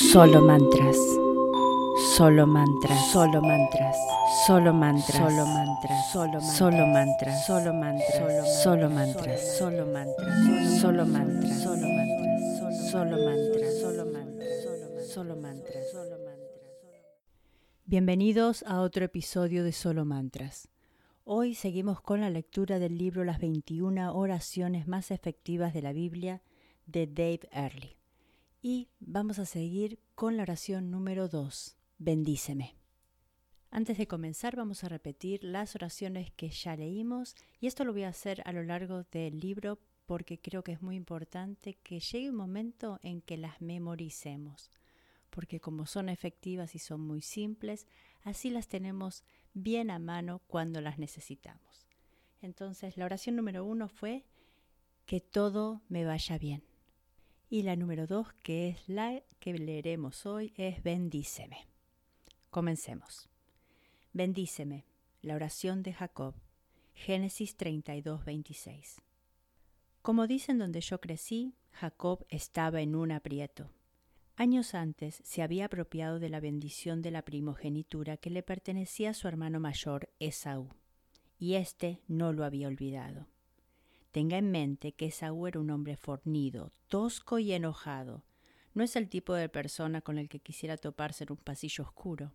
Solo mantras. Solo mantras. Solo mantras. Solo mantras. Solo mantras. Solo Solo mantras. Solo mantras. Solo mantras. Solo mantras. Solo mantras. Solo mantras. Solo mantras. Solo mantras. Solo mantras. Solo mantras. Bienvenidos a otro episodio de Solo Mantras. Hoy seguimos con la lectura del libro Las 21 oraciones más efectivas de la Biblia de Dave Early. Y vamos a seguir con la oración número 2, bendíceme. Antes de comenzar vamos a repetir las oraciones que ya leímos y esto lo voy a hacer a lo largo del libro porque creo que es muy importante que llegue un momento en que las memoricemos, porque como son efectivas y son muy simples, así las tenemos bien a mano cuando las necesitamos. Entonces la oración número uno fue que todo me vaya bien. Y la número dos, que es la que leeremos hoy, es bendíceme. Comencemos. Bendíceme, la oración de Jacob, Génesis 32, 26. Como dicen donde yo crecí, Jacob estaba en un aprieto. Años antes se había apropiado de la bendición de la primogenitura que le pertenecía a su hermano mayor, Esaú, y éste no lo había olvidado. Tenga en mente que Esaú era un hombre fornido, tosco y enojado. No es el tipo de persona con el que quisiera toparse en un pasillo oscuro.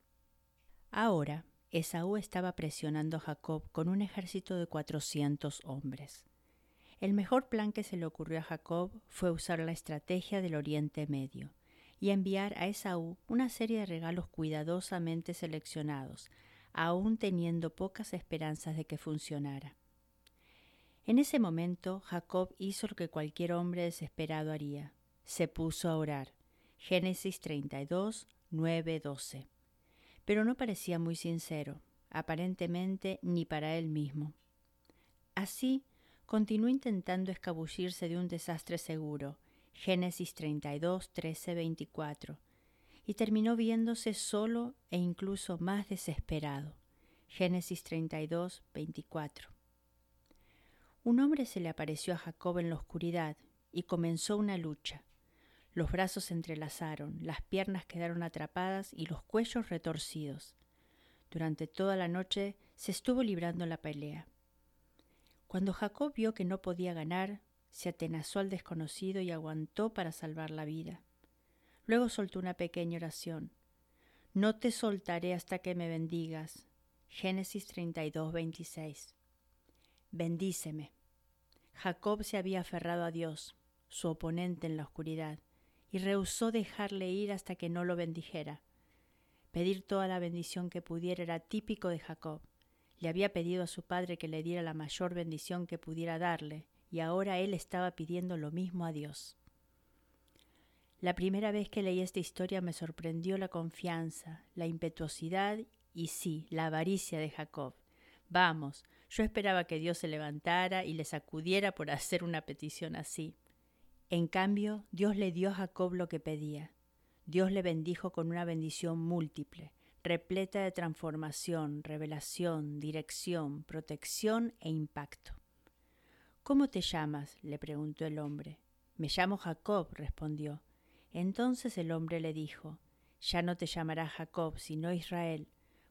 Ahora, Esaú estaba presionando a Jacob con un ejército de cuatrocientos hombres. El mejor plan que se le ocurrió a Jacob fue usar la estrategia del Oriente Medio y enviar a Esaú una serie de regalos cuidadosamente seleccionados, aun teniendo pocas esperanzas de que funcionara. En ese momento Jacob hizo lo que cualquier hombre desesperado haría. Se puso a orar. Génesis 32, 9, 12. Pero no parecía muy sincero, aparentemente ni para él mismo. Así, continuó intentando escabullirse de un desastre seguro. Génesis 32, 13, 24. Y terminó viéndose solo e incluso más desesperado. Génesis 32, 24. Un hombre se le apareció a Jacob en la oscuridad y comenzó una lucha. Los brazos se entrelazaron, las piernas quedaron atrapadas y los cuellos retorcidos. Durante toda la noche se estuvo librando la pelea. Cuando Jacob vio que no podía ganar, se atenazó al desconocido y aguantó para salvar la vida. Luego soltó una pequeña oración. No te soltaré hasta que me bendigas. Génesis 32, 26. Bendíceme. Jacob se había aferrado a Dios, su oponente en la oscuridad, y rehusó dejarle ir hasta que no lo bendijera. Pedir toda la bendición que pudiera era típico de Jacob. Le había pedido a su padre que le diera la mayor bendición que pudiera darle, y ahora él estaba pidiendo lo mismo a Dios. La primera vez que leí esta historia me sorprendió la confianza, la impetuosidad y sí, la avaricia de Jacob. Vamos, yo esperaba que Dios se levantara y le sacudiera por hacer una petición así. En cambio, Dios le dio a Jacob lo que pedía. Dios le bendijo con una bendición múltiple, repleta de transformación, revelación, dirección, protección e impacto. ¿Cómo te llamas? le preguntó el hombre. Me llamo Jacob, respondió. Entonces el hombre le dijo, Ya no te llamarás Jacob, sino Israel,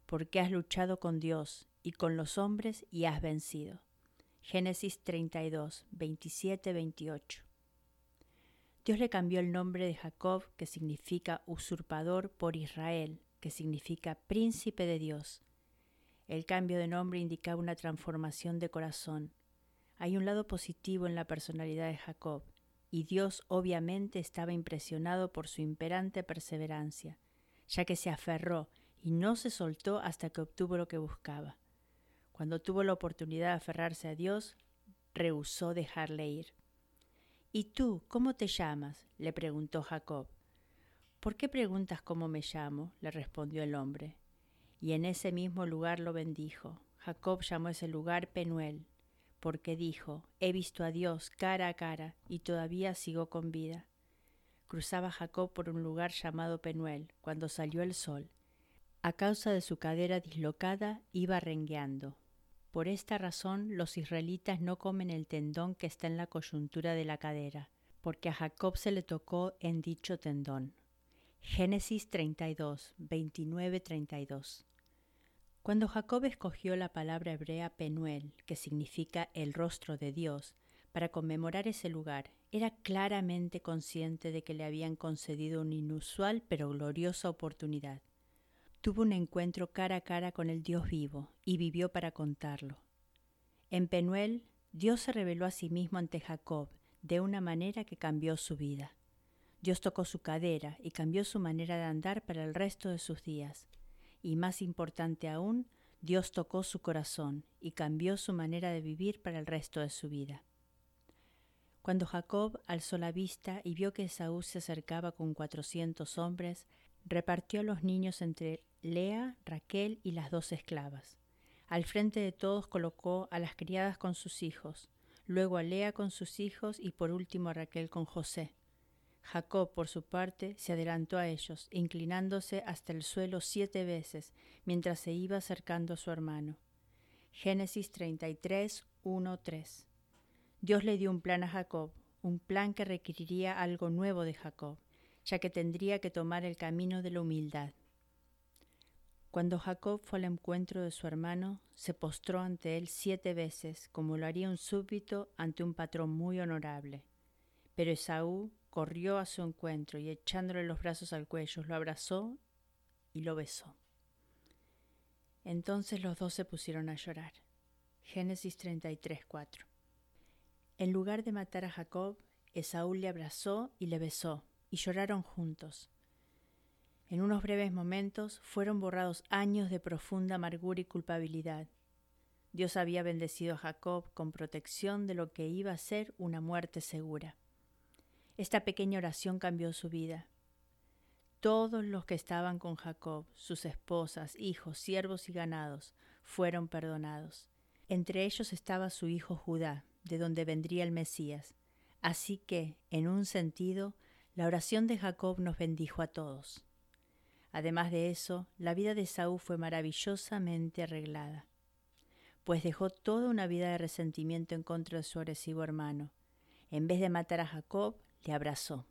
porque has luchado con Dios y con los hombres y has vencido. Génesis 32, 27, 28. Dios le cambió el nombre de Jacob, que significa usurpador, por Israel, que significa príncipe de Dios. El cambio de nombre indicaba una transformación de corazón. Hay un lado positivo en la personalidad de Jacob, y Dios obviamente estaba impresionado por su imperante perseverancia, ya que se aferró y no se soltó hasta que obtuvo lo que buscaba. Cuando tuvo la oportunidad de aferrarse a Dios, rehusó dejarle ir. ¿Y tú, cómo te llamas? le preguntó Jacob. ¿Por qué preguntas cómo me llamo? le respondió el hombre. Y en ese mismo lugar lo bendijo. Jacob llamó ese lugar Penuel, porque dijo, he visto a Dios cara a cara y todavía sigo con vida. Cruzaba Jacob por un lugar llamado Penuel cuando salió el sol. A causa de su cadera dislocada iba rengueando. Por esta razón los israelitas no comen el tendón que está en la coyuntura de la cadera, porque a Jacob se le tocó en dicho tendón. Génesis 32, 29-32. Cuando Jacob escogió la palabra hebrea Penuel, que significa el rostro de Dios, para conmemorar ese lugar, era claramente consciente de que le habían concedido una inusual pero gloriosa oportunidad. Tuvo un encuentro cara a cara con el Dios vivo y vivió para contarlo. En Penuel, Dios se reveló a sí mismo ante Jacob de una manera que cambió su vida. Dios tocó su cadera y cambió su manera de andar para el resto de sus días. Y más importante aún, Dios tocó su corazón y cambió su manera de vivir para el resto de su vida. Cuando Jacob alzó la vista y vio que Esaú se acercaba con cuatrocientos hombres, repartió a los niños entre Lea, Raquel y las dos esclavas. Al frente de todos colocó a las criadas con sus hijos, luego a Lea con sus hijos y por último a Raquel con José. Jacob, por su parte, se adelantó a ellos, inclinándose hasta el suelo siete veces, mientras se iba acercando a su hermano. Génesis 33, 1, 3. Dios le dio un plan a Jacob, un plan que requeriría algo nuevo de Jacob, ya que tendría que tomar el camino de la humildad. Cuando Jacob fue al encuentro de su hermano, se postró ante él siete veces, como lo haría un súbdito ante un patrón muy honorable. Pero Esaú corrió a su encuentro y echándole los brazos al cuello lo abrazó y lo besó. Entonces los dos se pusieron a llorar. Génesis 33, 4. En lugar de matar a Jacob, Esaú le abrazó y le besó, y lloraron juntos. En unos breves momentos fueron borrados años de profunda amargura y culpabilidad. Dios había bendecido a Jacob con protección de lo que iba a ser una muerte segura. Esta pequeña oración cambió su vida. Todos los que estaban con Jacob, sus esposas, hijos, siervos y ganados, fueron perdonados. Entre ellos estaba su hijo Judá, de donde vendría el Mesías. Así que, en un sentido, la oración de Jacob nos bendijo a todos. Además de eso, la vida de Saúl fue maravillosamente arreglada, pues dejó toda una vida de resentimiento en contra de su agresivo hermano. En vez de matar a Jacob, le abrazó.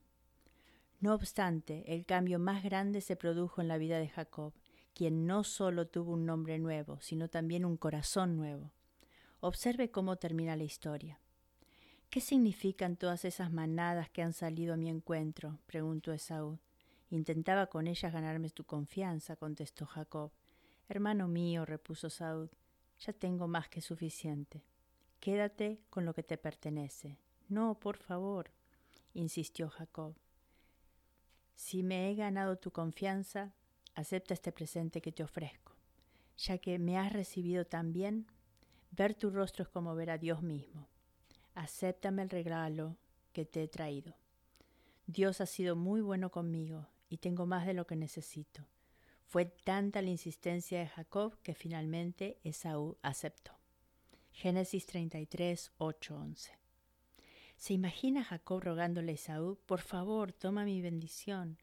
No obstante, el cambio más grande se produjo en la vida de Jacob, quien no solo tuvo un nombre nuevo, sino también un corazón nuevo. Observe cómo termina la historia. ¿Qué significan todas esas manadas que han salido a mi encuentro? preguntó Esaú. Intentaba con ellas ganarme tu confianza, contestó Jacob. Hermano mío, repuso Saúl, ya tengo más que suficiente. Quédate con lo que te pertenece. No, por favor, insistió Jacob. Si me he ganado tu confianza, acepta este presente que te ofrezco. Ya que me has recibido tan bien, ver tu rostro es como ver a Dios mismo. Acéptame el regalo que te he traído. Dios ha sido muy bueno conmigo y tengo más de lo que necesito. Fue tanta la insistencia de Jacob que finalmente Esaú aceptó. Génesis 33, 8, 11. ¿Se imagina Jacob rogándole a Esaú, por favor, toma mi bendición?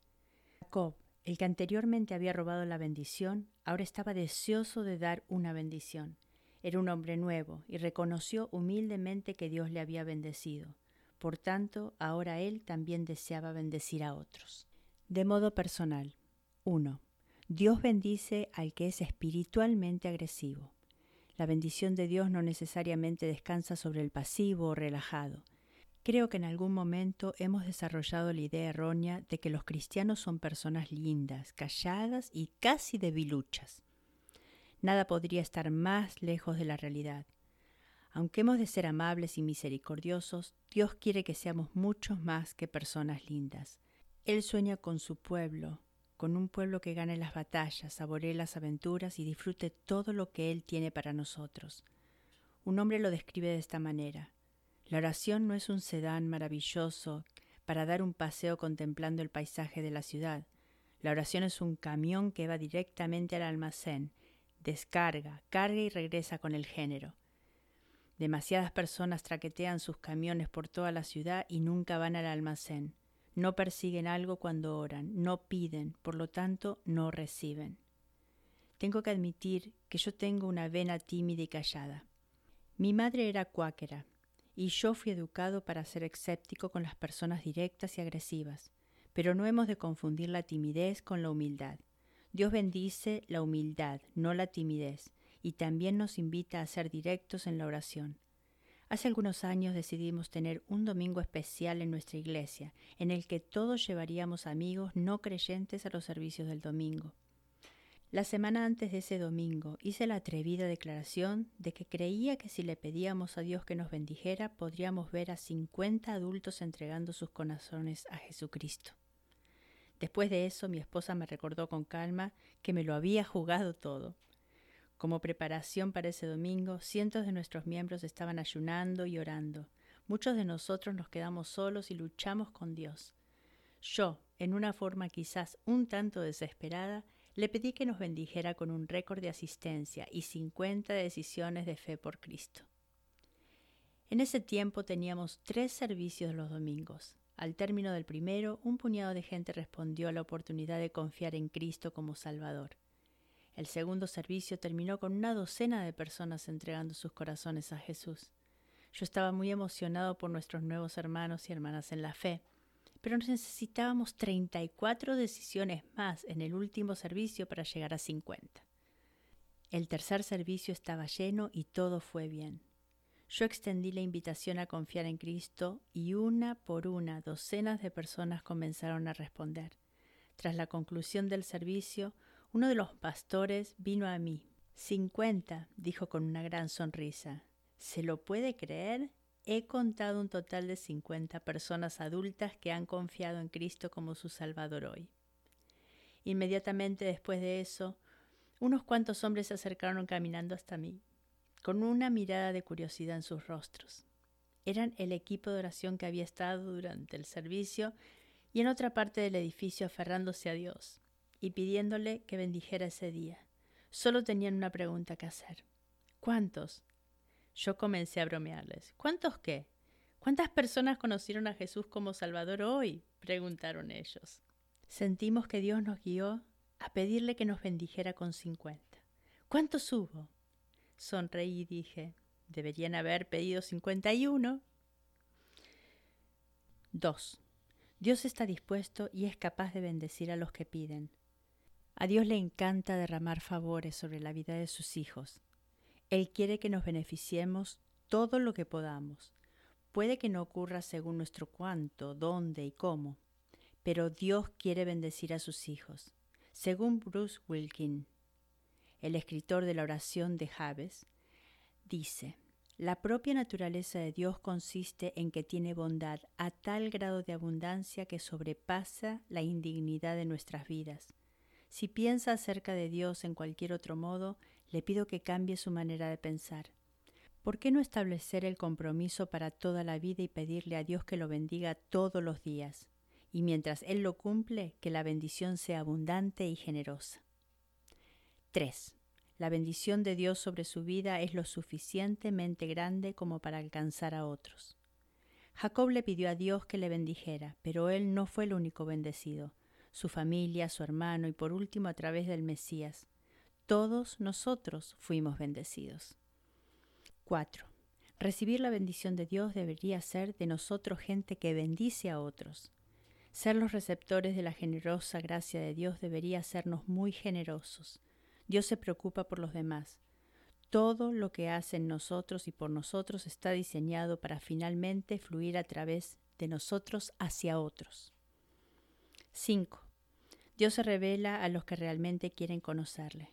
Jacob, el que anteriormente había robado la bendición, ahora estaba deseoso de dar una bendición. Era un hombre nuevo y reconoció humildemente que Dios le había bendecido. Por tanto, ahora él también deseaba bendecir a otros. De modo personal. 1. Dios bendice al que es espiritualmente agresivo. La bendición de Dios no necesariamente descansa sobre el pasivo o relajado. Creo que en algún momento hemos desarrollado la idea errónea de que los cristianos son personas lindas, calladas y casi debiluchas. Nada podría estar más lejos de la realidad. Aunque hemos de ser amables y misericordiosos, Dios quiere que seamos muchos más que personas lindas. Él sueña con su pueblo, con un pueblo que gane las batallas, saboree las aventuras y disfrute todo lo que Él tiene para nosotros. Un hombre lo describe de esta manera. La oración no es un sedán maravilloso para dar un paseo contemplando el paisaje de la ciudad. La oración es un camión que va directamente al almacén, descarga, carga y regresa con el género. Demasiadas personas traquetean sus camiones por toda la ciudad y nunca van al almacén. No persiguen algo cuando oran, no piden, por lo tanto no reciben. Tengo que admitir que yo tengo una vena tímida y callada. Mi madre era cuáquera, y yo fui educado para ser escéptico con las personas directas y agresivas, Pero no hemos de confundir la timidez con la humildad. Dios bendice la humildad, no la timidez, y también nos invita a ser directos en la oración. Hace algunos años decidimos tener un domingo especial en nuestra iglesia, en el que todos llevaríamos amigos no creyentes a los servicios del domingo. La semana antes de ese domingo hice la atrevida declaración de que creía que si le pedíamos a Dios que nos bendijera, podríamos ver a 50 adultos entregando sus corazones a Jesucristo. Después de eso, mi esposa me recordó con calma que me lo había jugado todo. Como preparación para ese domingo, cientos de nuestros miembros estaban ayunando y orando. Muchos de nosotros nos quedamos solos y luchamos con Dios. Yo, en una forma quizás un tanto desesperada, le pedí que nos bendijera con un récord de asistencia y 50 decisiones de fe por Cristo. En ese tiempo teníamos tres servicios los domingos. Al término del primero, un puñado de gente respondió a la oportunidad de confiar en Cristo como Salvador. El segundo servicio terminó con una docena de personas entregando sus corazones a Jesús. Yo estaba muy emocionado por nuestros nuevos hermanos y hermanas en la fe, pero necesitábamos 34 decisiones más en el último servicio para llegar a 50. El tercer servicio estaba lleno y todo fue bien. Yo extendí la invitación a confiar en Cristo y una por una docenas de personas comenzaron a responder. Tras la conclusión del servicio, uno de los pastores vino a mí. 50, dijo con una gran sonrisa. ¿Se lo puede creer? He contado un total de 50 personas adultas que han confiado en Cristo como su Salvador hoy. Inmediatamente después de eso, unos cuantos hombres se acercaron caminando hasta mí, con una mirada de curiosidad en sus rostros. Eran el equipo de oración que había estado durante el servicio y en otra parte del edificio aferrándose a Dios y pidiéndole que bendijera ese día. Solo tenían una pregunta que hacer. ¿Cuántos? Yo comencé a bromearles. ¿Cuántos qué? ¿Cuántas personas conocieron a Jesús como Salvador hoy? preguntaron ellos. Sentimos que Dios nos guió a pedirle que nos bendijera con cincuenta. ¿Cuántos hubo? Sonreí y dije, deberían haber pedido cincuenta y uno. Dos. Dios está dispuesto y es capaz de bendecir a los que piden. A Dios le encanta derramar favores sobre la vida de sus hijos. Él quiere que nos beneficiemos todo lo que podamos. Puede que no ocurra según nuestro cuánto, dónde y cómo, pero Dios quiere bendecir a sus hijos. Según Bruce Wilkin, el escritor de la oración de Javes, dice, la propia naturaleza de Dios consiste en que tiene bondad a tal grado de abundancia que sobrepasa la indignidad de nuestras vidas. Si piensa acerca de Dios en cualquier otro modo, le pido que cambie su manera de pensar. ¿Por qué no establecer el compromiso para toda la vida y pedirle a Dios que lo bendiga todos los días? Y mientras Él lo cumple, que la bendición sea abundante y generosa. 3. La bendición de Dios sobre su vida es lo suficientemente grande como para alcanzar a otros. Jacob le pidió a Dios que le bendijera, pero él no fue el único bendecido. Su familia, su hermano y por último a través del Mesías, todos nosotros fuimos bendecidos. 4. Recibir la bendición de Dios debería ser de nosotros gente que bendice a otros. Ser los receptores de la generosa gracia de Dios debería hacernos muy generosos. Dios se preocupa por los demás. Todo lo que hace en nosotros y por nosotros está diseñado para finalmente fluir a través de nosotros hacia otros. 5. Dios se revela a los que realmente quieren conocerle.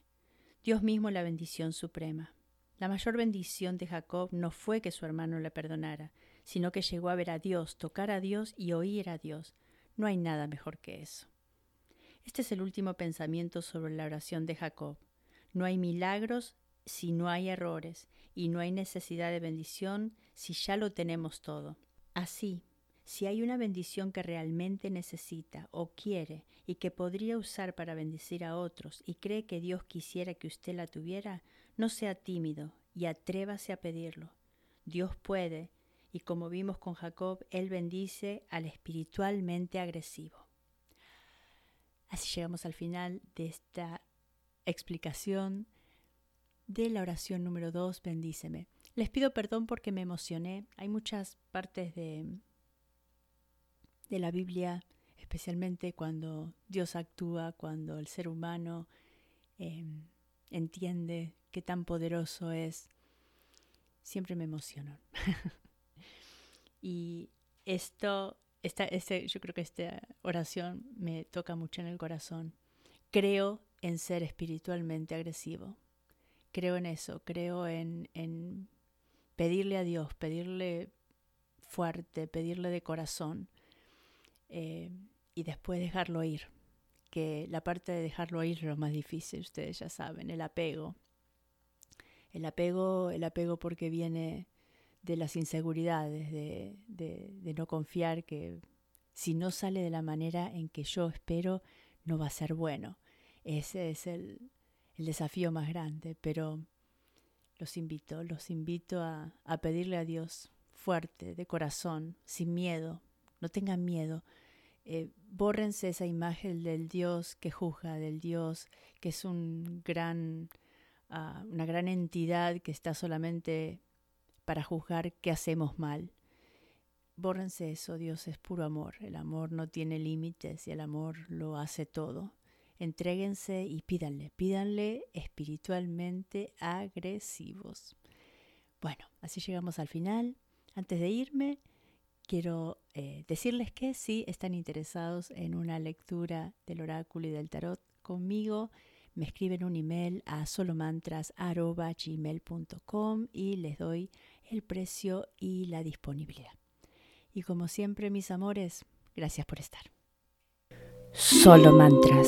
Dios mismo la bendición suprema. La mayor bendición de Jacob no fue que su hermano le perdonara, sino que llegó a ver a Dios, tocar a Dios y oír a Dios. No hay nada mejor que eso. Este es el último pensamiento sobre la oración de Jacob. No hay milagros si no hay errores, y no hay necesidad de bendición si ya lo tenemos todo. Así, si hay una bendición que realmente necesita o quiere y que podría usar para bendecir a otros y cree que Dios quisiera que usted la tuviera, no sea tímido y atrévase a pedirlo. Dios puede, y como vimos con Jacob, Él bendice al espiritualmente agresivo. Así llegamos al final de esta explicación de la oración número 2, bendíceme. Les pido perdón porque me emocioné. Hay muchas partes de, de la Biblia, especialmente cuando Dios actúa, cuando el ser humano em, entiende qué tan poderoso es, siempre me emociono. y esto, esta, este, yo creo que esta oración me toca mucho en el corazón. Creo en ser espiritualmente agresivo. Creo en eso, creo en, en pedirle a Dios, pedirle fuerte, pedirle de corazón eh, y después dejarlo ir. Que la parte de dejarlo ir es lo más difícil, ustedes ya saben, el apego. El apego, el apego porque viene de las inseguridades, de, de, no confiar que si no sale de la manera en que yo espero, no va a ser bueno. Ese es el, el desafío más grande, pero los invito, los invito a, a pedirle a Dios fuerte, de corazón, sin miedo, no tengan miedo. Eh, bórrense esa imagen del Dios que juzga, del Dios que es gran, ah, una gran entidad que está solamente para juzgar qué hacemos mal. Bórrense eso, Dios es puro amor, el amor no tiene límites y el amor lo hace todo. Entréguense y pídanle, pídanle espiritualmente agresivos. Bueno, así llegamos al final. Antes de irme, quiero eh, decirles que si están interesados en una lectura del oráculo y del tarot conmigo, me escriben un email a solomantras.gmail.com y les doy el precio y la disponibilidad. Y como siempre, mis amores, gracias por estar. Solo mantras.